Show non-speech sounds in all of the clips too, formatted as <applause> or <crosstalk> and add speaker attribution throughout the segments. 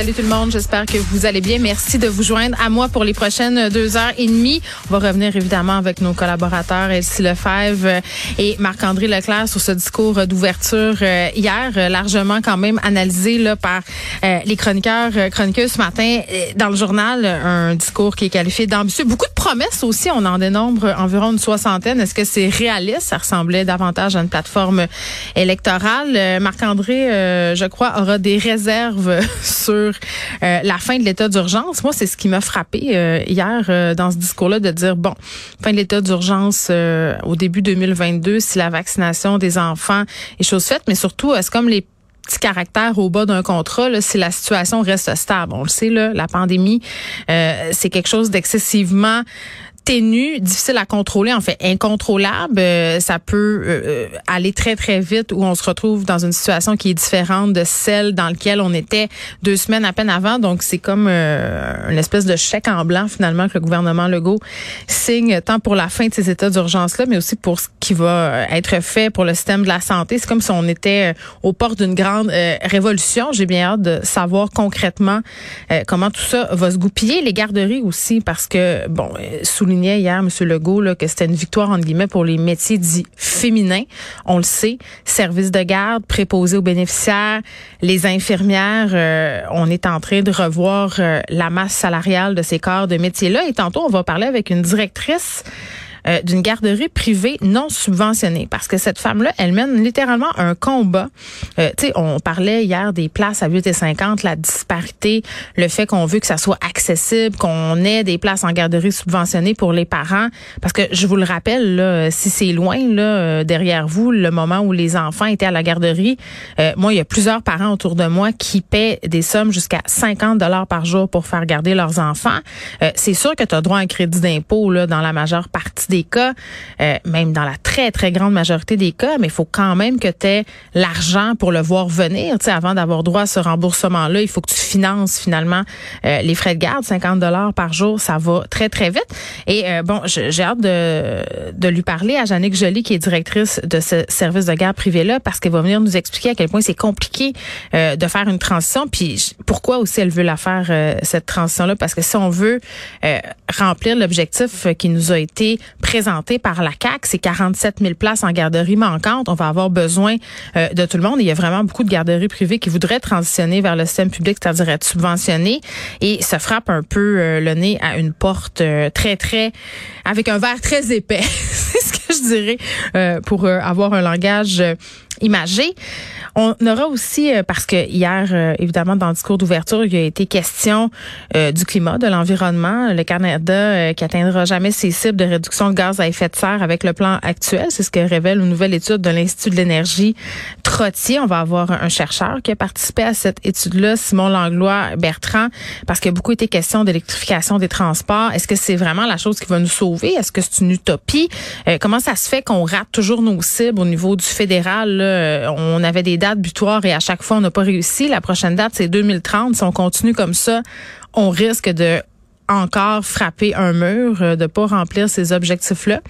Speaker 1: Salut tout le monde, j'espère que vous allez bien. Merci de vous joindre à moi pour les prochaines deux heures et demie. On va revenir évidemment avec nos collaborateurs Elsie Lefebvre et Marc-André Leclerc sur ce discours d'ouverture euh, hier, euh, largement quand même analysé là, par euh, les chroniqueurs, chroniqueuses ce matin dans le journal. Un discours qui est qualifié d'ambitieux. Beaucoup de promesses aussi, on en dénombre environ une soixantaine. Est-ce que c'est réaliste? Ça ressemblait davantage à une plateforme électorale. Marc-André, je crois, aura des réserves <laughs> sur euh, la fin de l'état d'urgence. Moi, c'est ce qui m'a frappé euh, hier euh, dans ce discours-là de dire bon, fin de l'état d'urgence au début 2022 si la vaccination des enfants est chose faite, mais surtout c'est comme les petits caractères au bas d'un contrat là, si la situation reste stable? On le sait là, la pandémie, c'est quelque chose d'excessivement ténue, difficile à contrôler, en fait incontrôlable. Euh, ça peut euh, euh, aller très très vite où on se retrouve dans une situation qui est différente de celle dans laquelle on était deux semaines à peine avant. Donc c'est comme une espèce de chèque en blanc finalement que le gouvernement Legault signe tant pour la fin de ces états d'urgence là, mais aussi pour ce qui va être fait pour le système de la santé. C'est comme si on était aux portes d'une grande révolution. J'ai bien hâte de savoir concrètement comment tout ça va se goupiller. Les garderies aussi, parce que bon, sous soulignait hier, M. Legault, que c'était une victoire, entre guillemets, pour les métiers dits féminins. On le sait, service de garde, préposé aux bénéficiaires, les infirmières, euh, on est en train de revoir euh, la masse salariale de ces corps de métiers-là. Et tantôt, on va parler avec une directrice euh, d'une garderie privée non subventionnée. Parce que cette femme-là, elle mène littéralement un combat. Euh, tu sais, on parlait hier des places à 8,50, la disparité, le fait qu'on veut que ça soit accessible, qu'on ait des places en garderie subventionnées pour les parents. Parce que je vous le rappelle, là, si c'est loin, là, euh, derrière vous, le moment où les enfants étaient à la garderie, moi, il y a plusieurs parents autour de moi qui paient des sommes jusqu'à 50 dollars par jour pour faire garder leurs enfants. c'est sûr que tu as droit à un crédit d'impôt là, dans la majeure partie des cas, euh, même dans la très, très grande majorité des cas, mais il faut quand même que tu aies l'argent pour le voir venir. Tu sais, avant d'avoir droit à ce remboursement-là, il faut que tu finances finalement euh, les frais de garde. 50 dollars par jour, ça va très, très vite. Et euh, bon, j'ai hâte de, de lui parler à Jannick Joly, qui est directrice de ce service de garde privé-là, parce qu'elle va venir nous expliquer à quel point c'est compliqué de faire une transition, puis pourquoi aussi elle veut la faire, cette transition-là, parce que si on veut remplir l'objectif qui nous a été présenté par la CAC, c'est 47 000 places en garderie manquantes. On va avoir besoin euh, de tout le monde. Il y a vraiment beaucoup de garderies privées qui voudraient transitionner vers le système public, c'est-à-dire être subventionnées, et se frappent un peu euh, le nez à une porte euh, très, très, avec un verre très épais. <laughs> c'est ce que je dirais pour avoir un langage imagé. On aura aussi, euh, parce que hier, euh, évidemment, dans le discours d'ouverture, il a été question euh, du climat, de l'environnement. Le Canada qui atteindra jamais ses cibles de réduction de gaz à effet de serre avec le plan actuel. C'est ce que révèle une nouvelle étude de l'Institut de l'énergie Trottier. On va avoir un chercheur qui a participé à cette étude-là, Simon Langlois Bertrand, parce qu'il a beaucoup été question d'électrification des transports. Est-ce que c'est vraiment la chose qui va nous sauver? Est-ce que c'est une utopie? comment ça se fait qu'on rate toujours nos cibles au niveau du fédéral? Là? On avait des dates butoirs et à chaque fois, on n'a pas réussi. La prochaine date, c'est 2030. Si on continue comme ça, on risque de encore frapper un mur, euh, de pas remplir ces objectifs-là.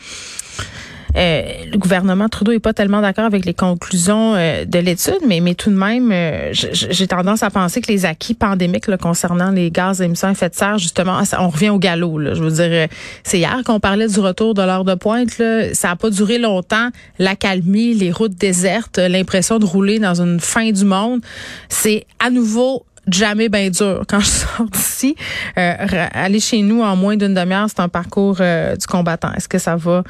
Speaker 1: Euh, le gouvernement Trudeau est pas tellement d'accord avec les conclusions euh, de l'étude, mais, tout de même, euh, j'ai tendance à penser que les acquis pandémiques là, concernant les gaz à émissions à effet de serre, justement, on revient au galop. Je veux dire, c'est hier qu'on parlait du retour de l'heure de pointe. Là. Ça a pas duré longtemps. La calmie, les routes désertes, l'impression de rouler dans une fin du monde. C'est à nouveau jamais bien dur <laughs> quand je sors d'ici. Euh, aller chez nous en moins d'une demi-heure, c'est un parcours euh, du combattant. Est-ce que ça va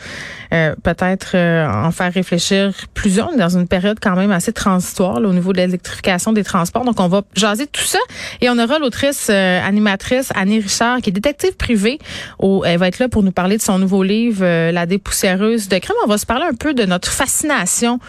Speaker 1: euh, peut-être euh, en faire réfléchir plusieurs? Dans une période quand même assez transitoire au niveau de l'électrification des transports. Donc, on va jaser tout ça. Et on aura l'autrice animatrice Annie Richard, qui est détective privée. Au, elle va être là pour nous parler de son nouveau livre, La dépoussiéreuse de crime. On va se parler un peu de notre fascination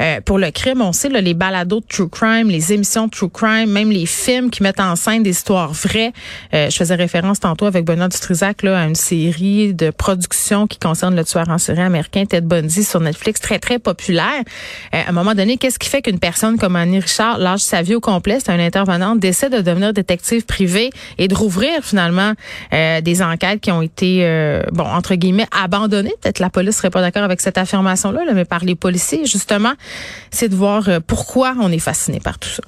Speaker 1: euh, pour le crime. On sait là, les balados de true crime, les émissions de true crime, même les films qui mettent en scène des histoires vraies. Euh, je faisais référence tantôt avec Benoît Dutrisac là, à une série de productions qui concerne le tueur en série américain Ted Bundy sur Netflix, très, très populaire. Euh, à un moment donné, qu'est-ce qui fait qu'une personne comme Annie Richard lâche sa vie au complet, c'est un intervenant, décide de devenir détective privé et de rouvrir finalement euh, des enquêtes qui ont été, euh, bon, entre guillemets, abandonnées. Peut-être la police serait pas d'accord avec cette affirmation-là, là, mais par les policiers, justement, c'est de voir pourquoi on est fasciné par tout ça.